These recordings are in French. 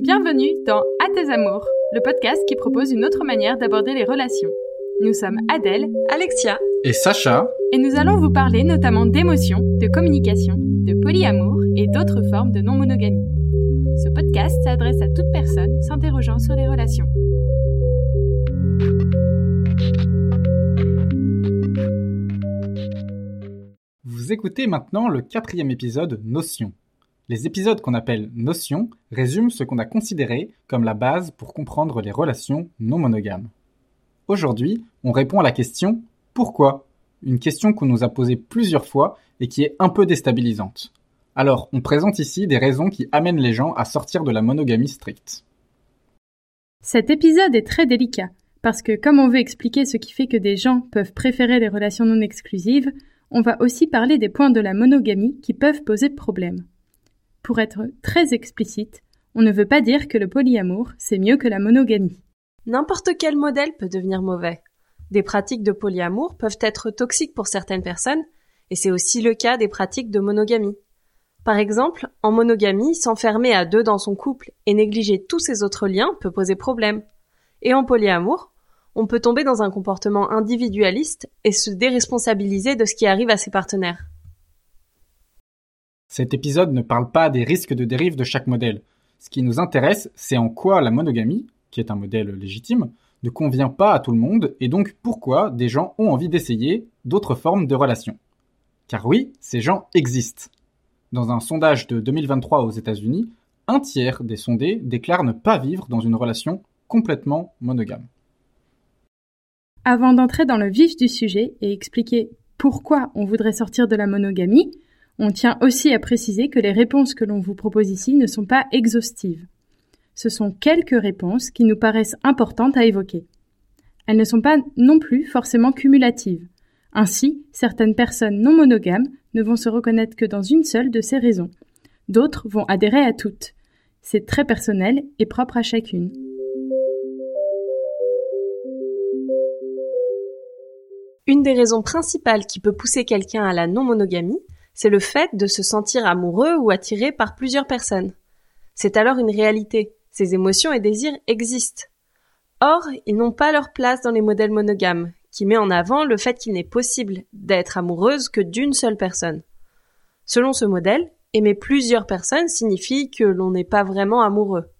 Bienvenue dans À tes amours, le podcast qui propose une autre manière d'aborder les relations. Nous sommes Adèle, Alexia et Sacha, et nous allons vous parler notamment d'émotions, de communication, de polyamour et d'autres formes de non-monogamie. Ce podcast s'adresse à toute personne s'interrogeant sur les relations. Vous écoutez maintenant le quatrième épisode Notion. Les épisodes qu'on appelle notions résument ce qu'on a considéré comme la base pour comprendre les relations non monogames. Aujourd'hui, on répond à la question pourquoi? Une question qu'on nous a posée plusieurs fois et qui est un peu déstabilisante. Alors, on présente ici des raisons qui amènent les gens à sortir de la monogamie stricte. Cet épisode est très délicat, parce que comme on veut expliquer ce qui fait que des gens peuvent préférer les relations non exclusives, on va aussi parler des points de la monogamie qui peuvent poser problème. Pour être très explicite, on ne veut pas dire que le polyamour, c'est mieux que la monogamie. N'importe quel modèle peut devenir mauvais. Des pratiques de polyamour peuvent être toxiques pour certaines personnes, et c'est aussi le cas des pratiques de monogamie. Par exemple, en monogamie, s'enfermer à deux dans son couple et négliger tous ses autres liens peut poser problème. Et en polyamour, on peut tomber dans un comportement individualiste et se déresponsabiliser de ce qui arrive à ses partenaires. Cet épisode ne parle pas des risques de dérive de chaque modèle. Ce qui nous intéresse, c'est en quoi la monogamie, qui est un modèle légitime, ne convient pas à tout le monde et donc pourquoi des gens ont envie d'essayer d'autres formes de relations. Car oui, ces gens existent. Dans un sondage de 2023 aux États-Unis, un tiers des sondés déclarent ne pas vivre dans une relation complètement monogame. Avant d'entrer dans le vif du sujet et expliquer pourquoi on voudrait sortir de la monogamie, on tient aussi à préciser que les réponses que l'on vous propose ici ne sont pas exhaustives. Ce sont quelques réponses qui nous paraissent importantes à évoquer. Elles ne sont pas non plus forcément cumulatives. Ainsi, certaines personnes non monogames ne vont se reconnaître que dans une seule de ces raisons. D'autres vont adhérer à toutes. C'est très personnel et propre à chacune. Une des raisons principales qui peut pousser quelqu'un à la non-monogamie, c'est le fait de se sentir amoureux ou attiré par plusieurs personnes. C'est alors une réalité. Ces émotions et désirs existent. Or, ils n'ont pas leur place dans les modèles monogames, qui met en avant le fait qu'il n'est possible d'être amoureuse que d'une seule personne. Selon ce modèle, aimer plusieurs personnes signifie que l'on n'est pas vraiment amoureux.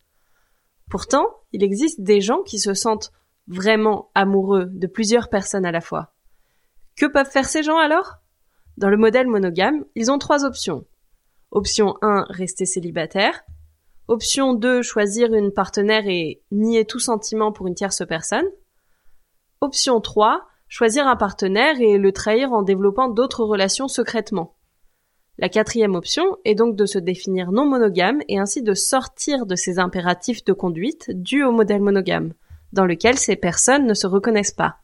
Pourtant, il existe des gens qui se sentent vraiment amoureux de plusieurs personnes à la fois. Que peuvent faire ces gens alors? Dans le modèle monogame, ils ont trois options. Option 1, rester célibataire. Option 2, choisir une partenaire et nier tout sentiment pour une tierce personne. Option 3, choisir un partenaire et le trahir en développant d'autres relations secrètement. La quatrième option est donc de se définir non monogame et ainsi de sortir de ces impératifs de conduite dus au modèle monogame, dans lequel ces personnes ne se reconnaissent pas.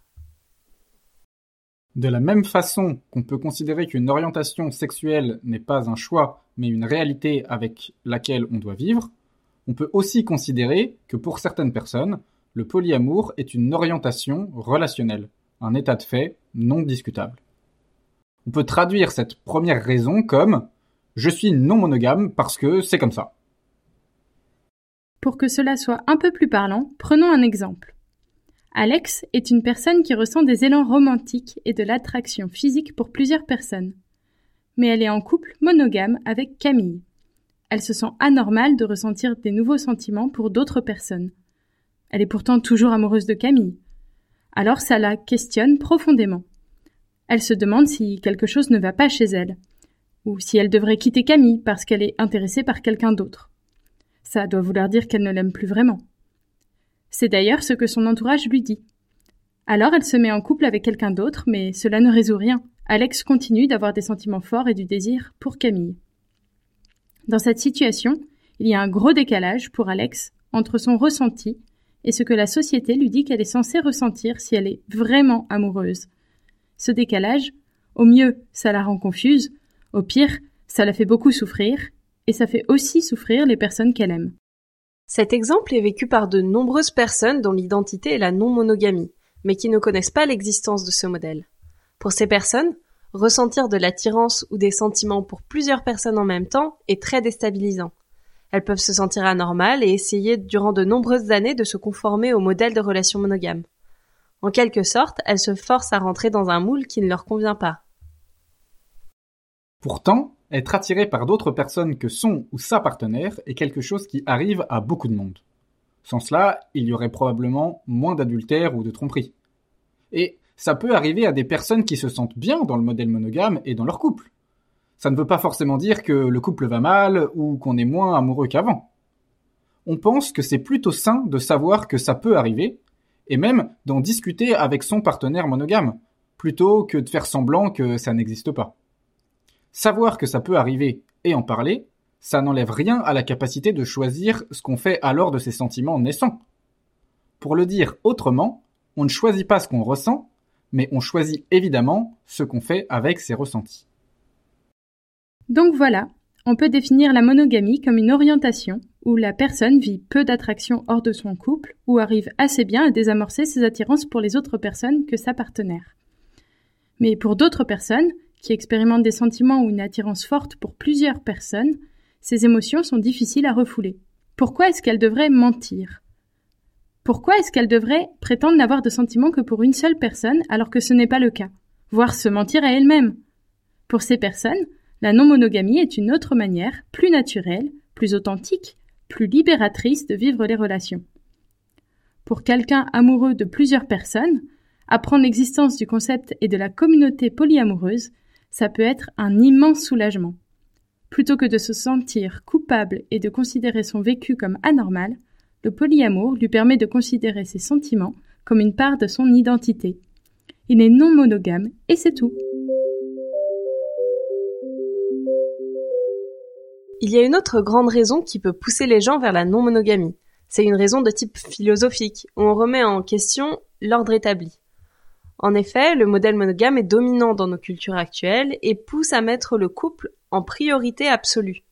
De la même façon qu'on peut considérer qu'une orientation sexuelle n'est pas un choix, mais une réalité avec laquelle on doit vivre, on peut aussi considérer que pour certaines personnes, le polyamour est une orientation relationnelle, un état de fait non discutable. On peut traduire cette première raison comme je suis non monogame parce que c'est comme ça. Pour que cela soit un peu plus parlant, prenons un exemple. Alex est une personne qui ressent des élans romantiques et de l'attraction physique pour plusieurs personnes. Mais elle est en couple monogame avec Camille. Elle se sent anormale de ressentir des nouveaux sentiments pour d'autres personnes. Elle est pourtant toujours amoureuse de Camille. Alors ça la questionne profondément. Elle se demande si quelque chose ne va pas chez elle, ou si elle devrait quitter Camille parce qu'elle est intéressée par quelqu'un d'autre. Ça doit vouloir dire qu'elle ne l'aime plus vraiment. C'est d'ailleurs ce que son entourage lui dit. Alors elle se met en couple avec quelqu'un d'autre, mais cela ne résout rien. Alex continue d'avoir des sentiments forts et du désir pour Camille. Dans cette situation, il y a un gros décalage pour Alex entre son ressenti et ce que la société lui dit qu'elle est censée ressentir si elle est vraiment amoureuse. Ce décalage, au mieux, ça la rend confuse, au pire, ça la fait beaucoup souffrir, et ça fait aussi souffrir les personnes qu'elle aime. Cet exemple est vécu par de nombreuses personnes dont l'identité est la non-monogamie, mais qui ne connaissent pas l'existence de ce modèle. Pour ces personnes, ressentir de l'attirance ou des sentiments pour plusieurs personnes en même temps est très déstabilisant. Elles peuvent se sentir anormales et essayer durant de nombreuses années de se conformer au modèle de relation monogame. En quelque sorte, elles se forcent à rentrer dans un moule qui ne leur convient pas. Pourtant, être attiré par d'autres personnes que son ou sa partenaire est quelque chose qui arrive à beaucoup de monde. Sans cela, il y aurait probablement moins d'adultère ou de tromperie. Et ça peut arriver à des personnes qui se sentent bien dans le modèle monogame et dans leur couple. Ça ne veut pas forcément dire que le couple va mal ou qu'on est moins amoureux qu'avant. On pense que c'est plutôt sain de savoir que ça peut arriver, et même d'en discuter avec son partenaire monogame, plutôt que de faire semblant que ça n'existe pas. Savoir que ça peut arriver et en parler, ça n'enlève rien à la capacité de choisir ce qu'on fait alors de ses sentiments naissants. Pour le dire autrement, on ne choisit pas ce qu'on ressent, mais on choisit évidemment ce qu'on fait avec ses ressentis. Donc voilà, on peut définir la monogamie comme une orientation où la personne vit peu d'attraction hors de son couple ou arrive assez bien à désamorcer ses attirances pour les autres personnes que sa partenaire. Mais pour d'autres personnes, qui expérimentent des sentiments ou une attirance forte pour plusieurs personnes, ces émotions sont difficiles à refouler. Pourquoi est-ce qu'elles devraient mentir? Pourquoi est-ce qu'elles devraient prétendre n'avoir de sentiments que pour une seule personne alors que ce n'est pas le cas? Voire se mentir à elles-mêmes Pour ces personnes, la non-monogamie est une autre manière, plus naturelle, plus authentique, plus libératrice de vivre les relations. Pour quelqu'un amoureux de plusieurs personnes, apprendre l'existence du concept et de la communauté polyamoureuse, ça peut être un immense soulagement. Plutôt que de se sentir coupable et de considérer son vécu comme anormal, le polyamour lui permet de considérer ses sentiments comme une part de son identité. Il est non monogame et c'est tout. Il y a une autre grande raison qui peut pousser les gens vers la non-monogamie. C'est une raison de type philosophique, où on remet en question l'ordre établi. En effet, le modèle monogame est dominant dans nos cultures actuelles et pousse à mettre le couple en priorité absolue.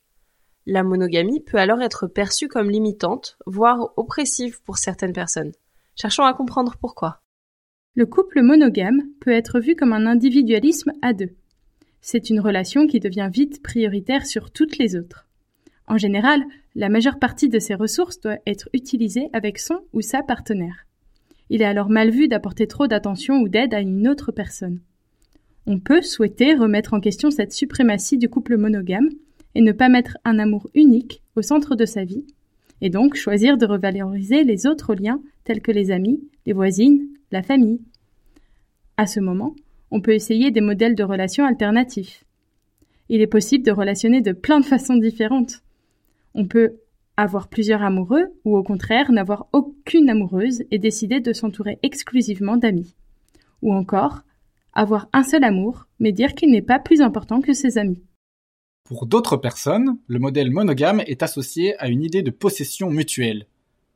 La monogamie peut alors être perçue comme limitante, voire oppressive pour certaines personnes. Cherchons à comprendre pourquoi. Le couple monogame peut être vu comme un individualisme à deux. C'est une relation qui devient vite prioritaire sur toutes les autres. En général, la majeure partie de ses ressources doit être utilisée avec son ou sa partenaire. Il est alors mal vu d'apporter trop d'attention ou d'aide à une autre personne. On peut souhaiter remettre en question cette suprématie du couple monogame et ne pas mettre un amour unique au centre de sa vie, et donc choisir de revaloriser les autres liens tels que les amis, les voisines, la famille. À ce moment, on peut essayer des modèles de relations alternatifs. Il est possible de relationner de plein de façons différentes. On peut avoir plusieurs amoureux ou au contraire n'avoir aucune amoureuse et décider de s'entourer exclusivement d'amis. Ou encore avoir un seul amour, mais dire qu'il n'est pas plus important que ses amis. Pour d'autres personnes, le modèle monogame est associé à une idée de possession mutuelle.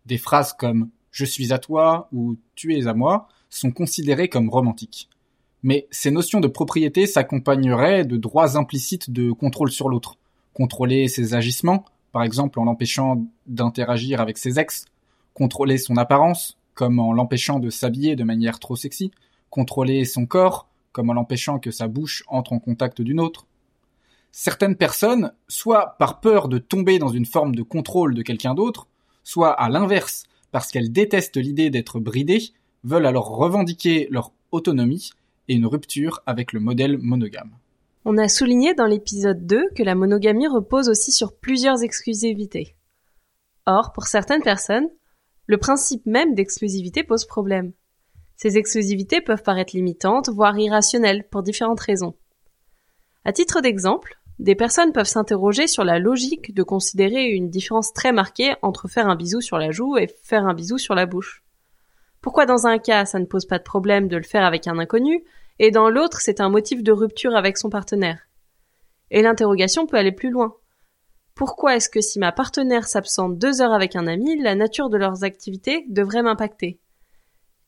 Des phrases comme je suis à toi ou tu es à moi sont considérées comme romantiques. Mais ces notions de propriété s'accompagneraient de droits implicites de contrôle sur l'autre. Contrôler ses agissements, par exemple en l'empêchant d'interagir avec ses ex, contrôler son apparence, comme en l'empêchant de s'habiller de manière trop sexy, contrôler son corps, comme en l'empêchant que sa bouche entre en contact d'une autre. Certaines personnes, soit par peur de tomber dans une forme de contrôle de quelqu'un d'autre, soit à l'inverse, parce qu'elles détestent l'idée d'être bridées, veulent alors revendiquer leur autonomie et une rupture avec le modèle monogame. On a souligné dans l'épisode 2 que la monogamie repose aussi sur plusieurs exclusivités. Or, pour certaines personnes, le principe même d'exclusivité pose problème. Ces exclusivités peuvent paraître limitantes, voire irrationnelles, pour différentes raisons. À titre d'exemple, des personnes peuvent s'interroger sur la logique de considérer une différence très marquée entre faire un bisou sur la joue et faire un bisou sur la bouche. Pourquoi dans un cas ça ne pose pas de problème de le faire avec un inconnu, et dans l'autre c'est un motif de rupture avec son partenaire Et l'interrogation peut aller plus loin. Pourquoi est-ce que si ma partenaire s'absente deux heures avec un ami, la nature de leurs activités devrait m'impacter?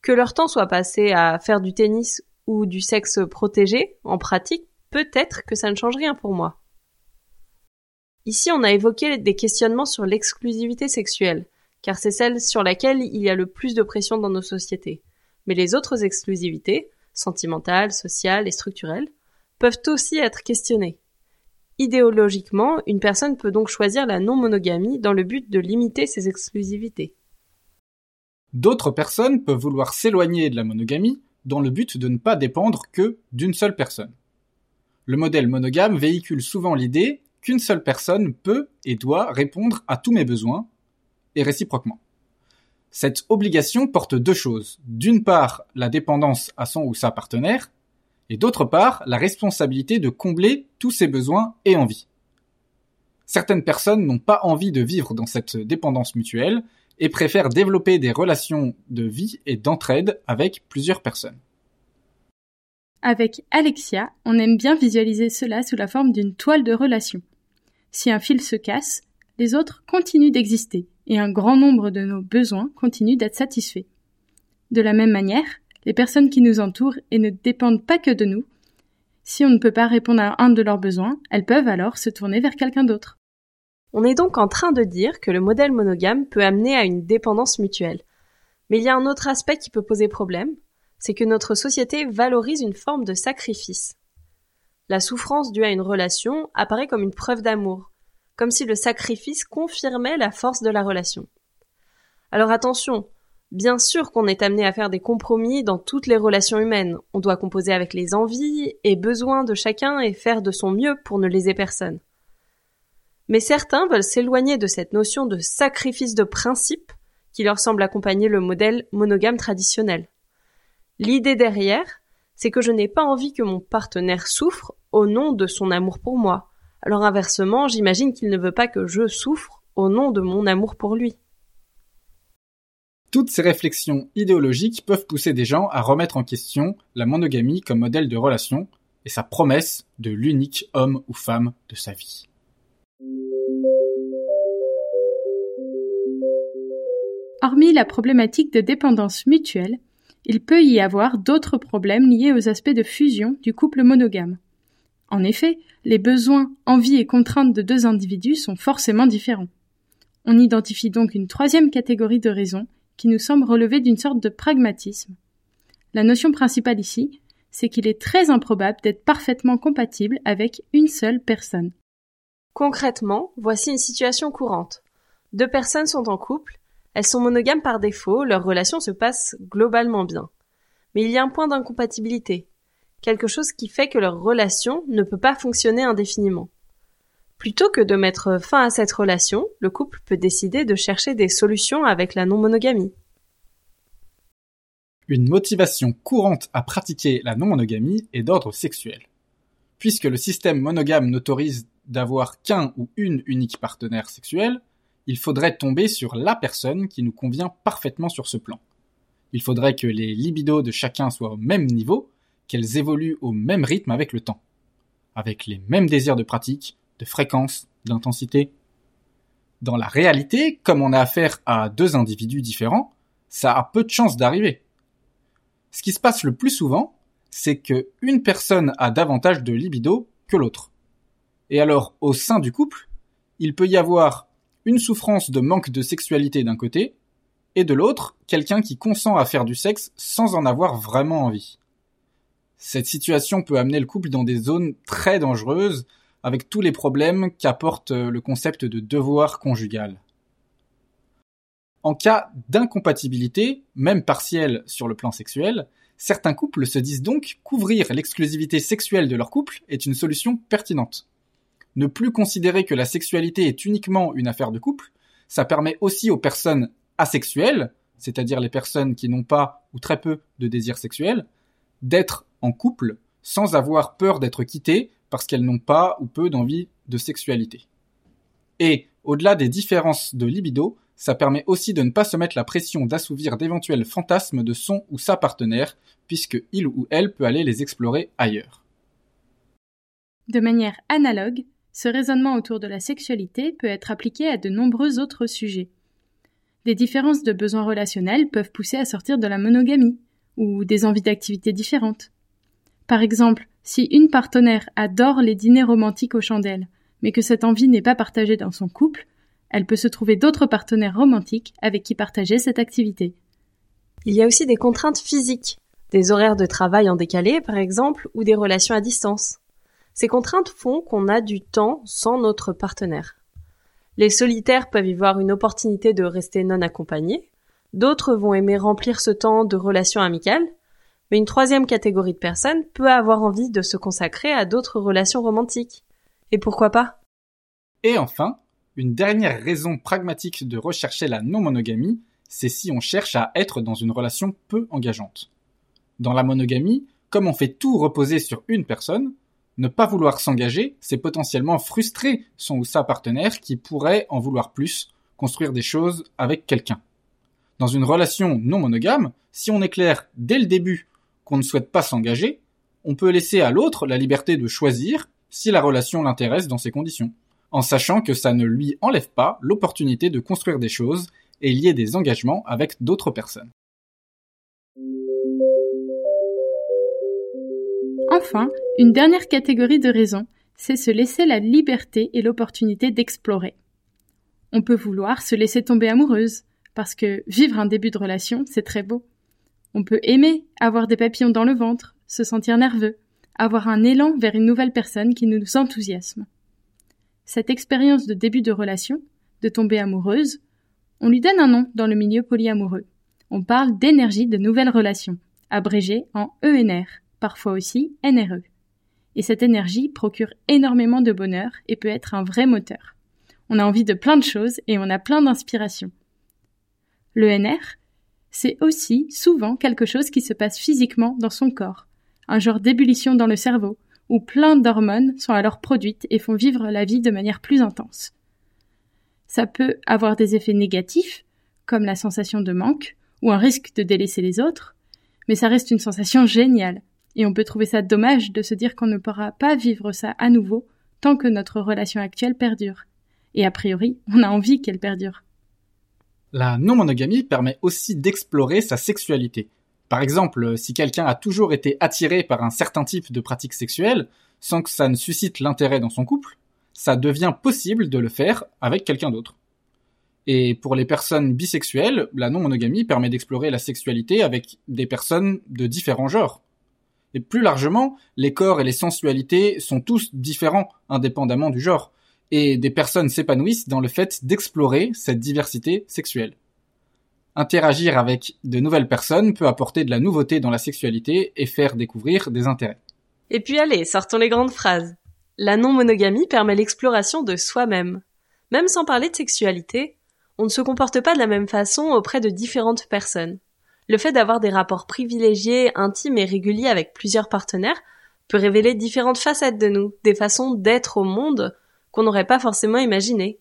Que leur temps soit passé à faire du tennis ou du sexe protégé, en pratique, peut-être que ça ne change rien pour moi. Ici, on a évoqué des questionnements sur l'exclusivité sexuelle, car c'est celle sur laquelle il y a le plus de pression dans nos sociétés. Mais les autres exclusivités, sentimentales, sociales et structurelles, peuvent aussi être questionnées. Idéologiquement, une personne peut donc choisir la non-monogamie dans le but de limiter ses exclusivités. D'autres personnes peuvent vouloir s'éloigner de la monogamie dans le but de ne pas dépendre que d'une seule personne. Le modèle monogame véhicule souvent l'idée qu'une seule personne peut et doit répondre à tous mes besoins, et réciproquement. Cette obligation porte deux choses. D'une part, la dépendance à son ou sa partenaire, et d'autre part, la responsabilité de combler tous ses besoins et envies. Certaines personnes n'ont pas envie de vivre dans cette dépendance mutuelle et préfèrent développer des relations de vie et d'entraide avec plusieurs personnes. Avec Alexia, on aime bien visualiser cela sous la forme d'une toile de relation. Si un fil se casse, les autres continuent d'exister et un grand nombre de nos besoins continuent d'être satisfaits. De la même manière, les personnes qui nous entourent et ne dépendent pas que de nous, si on ne peut pas répondre à un de leurs besoins, elles peuvent alors se tourner vers quelqu'un d'autre. On est donc en train de dire que le modèle monogame peut amener à une dépendance mutuelle. Mais il y a un autre aspect qui peut poser problème, c'est que notre société valorise une forme de sacrifice. La souffrance due à une relation apparaît comme une preuve d'amour, comme si le sacrifice confirmait la force de la relation. Alors attention, bien sûr qu'on est amené à faire des compromis dans toutes les relations humaines, on doit composer avec les envies et besoins de chacun et faire de son mieux pour ne léser personne. Mais certains veulent s'éloigner de cette notion de sacrifice de principe qui leur semble accompagner le modèle monogame traditionnel. L'idée derrière, c'est que je n'ai pas envie que mon partenaire souffre au nom de son amour pour moi, alors inversement, j'imagine qu'il ne veut pas que je souffre au nom de mon amour pour lui. Toutes ces réflexions idéologiques peuvent pousser des gens à remettre en question la monogamie comme modèle de relation et sa promesse de l'unique homme ou femme de sa vie. Hormis la problématique de dépendance mutuelle, il peut y avoir d'autres problèmes liés aux aspects de fusion du couple monogame. En effet, les besoins, envies et contraintes de deux individus sont forcément différents. On identifie donc une troisième catégorie de raisons qui nous semble relever d'une sorte de pragmatisme. La notion principale ici, c'est qu'il est très improbable d'être parfaitement compatible avec une seule personne. Concrètement, voici une situation courante. Deux personnes sont en couple, elles sont monogames par défaut, leur relation se passe globalement bien. Mais il y a un point d'incompatibilité, quelque chose qui fait que leur relation ne peut pas fonctionner indéfiniment. Plutôt que de mettre fin à cette relation, le couple peut décider de chercher des solutions avec la non-monogamie. Une motivation courante à pratiquer la non-monogamie est d'ordre sexuel. Puisque le système monogame n'autorise d'avoir qu'un ou une unique partenaire sexuel, il faudrait tomber sur la personne qui nous convient parfaitement sur ce plan. Il faudrait que les libidos de chacun soient au même niveau qu'elles évoluent au même rythme avec le temps, avec les mêmes désirs de pratique, de fréquence, d'intensité. Dans la réalité, comme on a affaire à deux individus différents, ça a peu de chances d'arriver. Ce qui se passe le plus souvent, c'est que une personne a davantage de libido que l'autre. Et alors, au sein du couple, il peut y avoir une souffrance de manque de sexualité d'un côté, et de l'autre, quelqu'un qui consent à faire du sexe sans en avoir vraiment envie. Cette situation peut amener le couple dans des zones très dangereuses, avec tous les problèmes qu'apporte euh, le concept de devoir conjugal. En cas d'incompatibilité, même partielle sur le plan sexuel, certains couples se disent donc qu'ouvrir l'exclusivité sexuelle de leur couple est une solution pertinente. Ne plus considérer que la sexualité est uniquement une affaire de couple, ça permet aussi aux personnes asexuelles, c'est-à-dire les personnes qui n'ont pas ou très peu de désir sexuel, d'être en couple sans avoir peur d'être quittées parce qu'elles n'ont pas ou peu d'envie de sexualité. Et, au-delà des différences de libido, ça permet aussi de ne pas se mettre la pression d'assouvir d'éventuels fantasmes de son ou sa partenaire, puisque il ou elle peut aller les explorer ailleurs. De manière analogue, ce raisonnement autour de la sexualité peut être appliqué à de nombreux autres sujets. Des différences de besoins relationnels peuvent pousser à sortir de la monogamie, ou des envies d'activités différentes. Par exemple, si une partenaire adore les dîners romantiques aux chandelles, mais que cette envie n'est pas partagée dans son couple, elle peut se trouver d'autres partenaires romantiques avec qui partager cette activité. Il y a aussi des contraintes physiques, des horaires de travail en décalé par exemple, ou des relations à distance. Ces contraintes font qu'on a du temps sans notre partenaire. Les solitaires peuvent y voir une opportunité de rester non accompagnés, d'autres vont aimer remplir ce temps de relations amicales, mais une troisième catégorie de personnes peut avoir envie de se consacrer à d'autres relations romantiques. Et pourquoi pas? Et enfin, une dernière raison pragmatique de rechercher la non-monogamie, c'est si on cherche à être dans une relation peu engageante. Dans la monogamie, comme on fait tout reposer sur une personne, ne pas vouloir s'engager, c'est potentiellement frustrer son ou sa partenaire qui pourrait en vouloir plus, construire des choses avec quelqu'un. Dans une relation non monogame, si on est clair dès le début qu'on ne souhaite pas s'engager, on peut laisser à l'autre la liberté de choisir si la relation l'intéresse dans ces conditions, en sachant que ça ne lui enlève pas l'opportunité de construire des choses et lier des engagements avec d'autres personnes. Enfin, une dernière catégorie de raisons, c'est se laisser la liberté et l'opportunité d'explorer. On peut vouloir se laisser tomber amoureuse, parce que vivre un début de relation, c'est très beau. On peut aimer, avoir des papillons dans le ventre, se sentir nerveux, avoir un élan vers une nouvelle personne qui nous enthousiasme. Cette expérience de début de relation, de tomber amoureuse, on lui donne un nom dans le milieu polyamoureux. On parle d'énergie de nouvelles relations, abrégée en ENR, parfois aussi NRE. Et cette énergie procure énormément de bonheur et peut être un vrai moteur. On a envie de plein de choses et on a plein d'inspiration. Le NR, c'est aussi souvent quelque chose qui se passe physiquement dans son corps, un genre d'ébullition dans le cerveau, où plein d'hormones sont alors produites et font vivre la vie de manière plus intense. Ça peut avoir des effets négatifs, comme la sensation de manque ou un risque de délaisser les autres, mais ça reste une sensation géniale, et on peut trouver ça dommage de se dire qu'on ne pourra pas vivre ça à nouveau tant que notre relation actuelle perdure. Et a priori, on a envie qu'elle perdure. La non-monogamie permet aussi d'explorer sa sexualité. Par exemple, si quelqu'un a toujours été attiré par un certain type de pratique sexuelle, sans que ça ne suscite l'intérêt dans son couple, ça devient possible de le faire avec quelqu'un d'autre. Et pour les personnes bisexuelles, la non-monogamie permet d'explorer la sexualité avec des personnes de différents genres. Et plus largement, les corps et les sensualités sont tous différents, indépendamment du genre, et des personnes s'épanouissent dans le fait d'explorer cette diversité sexuelle. Interagir avec de nouvelles personnes peut apporter de la nouveauté dans la sexualité et faire découvrir des intérêts. Et puis allez, sortons les grandes phrases. La non-monogamie permet l'exploration de soi-même. Même sans parler de sexualité, on ne se comporte pas de la même façon auprès de différentes personnes. Le fait d'avoir des rapports privilégiés, intimes et réguliers avec plusieurs partenaires peut révéler différentes facettes de nous, des façons d'être au monde n'aurait pas forcément imaginées.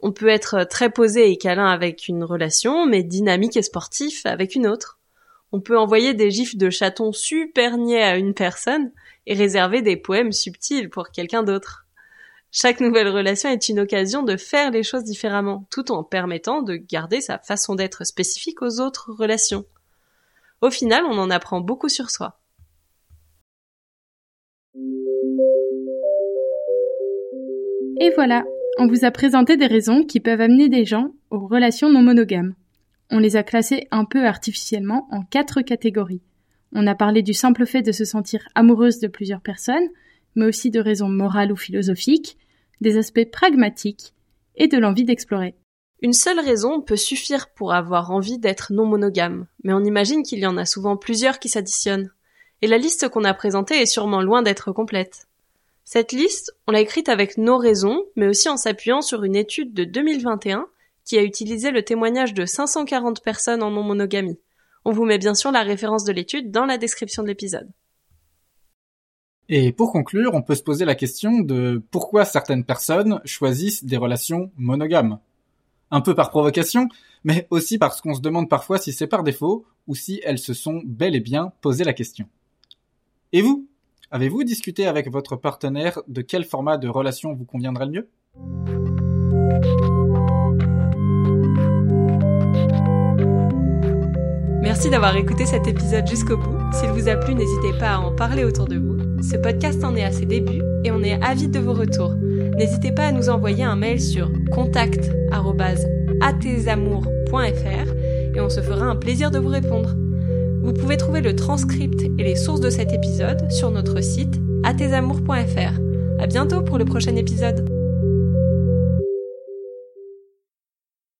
On peut être très posé et câlin avec une relation, mais dynamique et sportif avec une autre. On peut envoyer des gifs de chatons super niais à une personne et réserver des poèmes subtils pour quelqu'un d'autre. Chaque nouvelle relation est une occasion de faire les choses différemment, tout en permettant de garder sa façon d'être spécifique aux autres relations. Au final, on en apprend beaucoup sur soi. Et voilà, on vous a présenté des raisons qui peuvent amener des gens aux relations non monogames. On les a classées un peu artificiellement en quatre catégories. On a parlé du simple fait de se sentir amoureuse de plusieurs personnes, mais aussi de raisons morales ou philosophiques, des aspects pragmatiques et de l'envie d'explorer. Une seule raison peut suffire pour avoir envie d'être non monogame, mais on imagine qu'il y en a souvent plusieurs qui s'additionnent. Et la liste qu'on a présentée est sûrement loin d'être complète. Cette liste, on l'a écrite avec nos raisons, mais aussi en s'appuyant sur une étude de 2021 qui a utilisé le témoignage de 540 personnes en non-monogamie. On vous met bien sûr la référence de l'étude dans la description de l'épisode. Et pour conclure, on peut se poser la question de pourquoi certaines personnes choisissent des relations monogames un peu par provocation, mais aussi parce qu'on se demande parfois si c'est par défaut ou si elles se sont bel et bien posé la question. Et vous? Avez-vous discuté avec votre partenaire de quel format de relation vous conviendrait le mieux? Merci d'avoir écouté cet épisode jusqu'au bout. S'il vous a plu, n'hésitez pas à en parler autour de vous. Ce podcast en est à ses débuts et on est avide de vos retours. N'hésitez pas à nous envoyer un mail sur contact@atesamours.fr et on se fera un plaisir de vous répondre. Vous pouvez trouver le transcript et les sources de cet épisode sur notre site atesamours.fr. À bientôt pour le prochain épisode.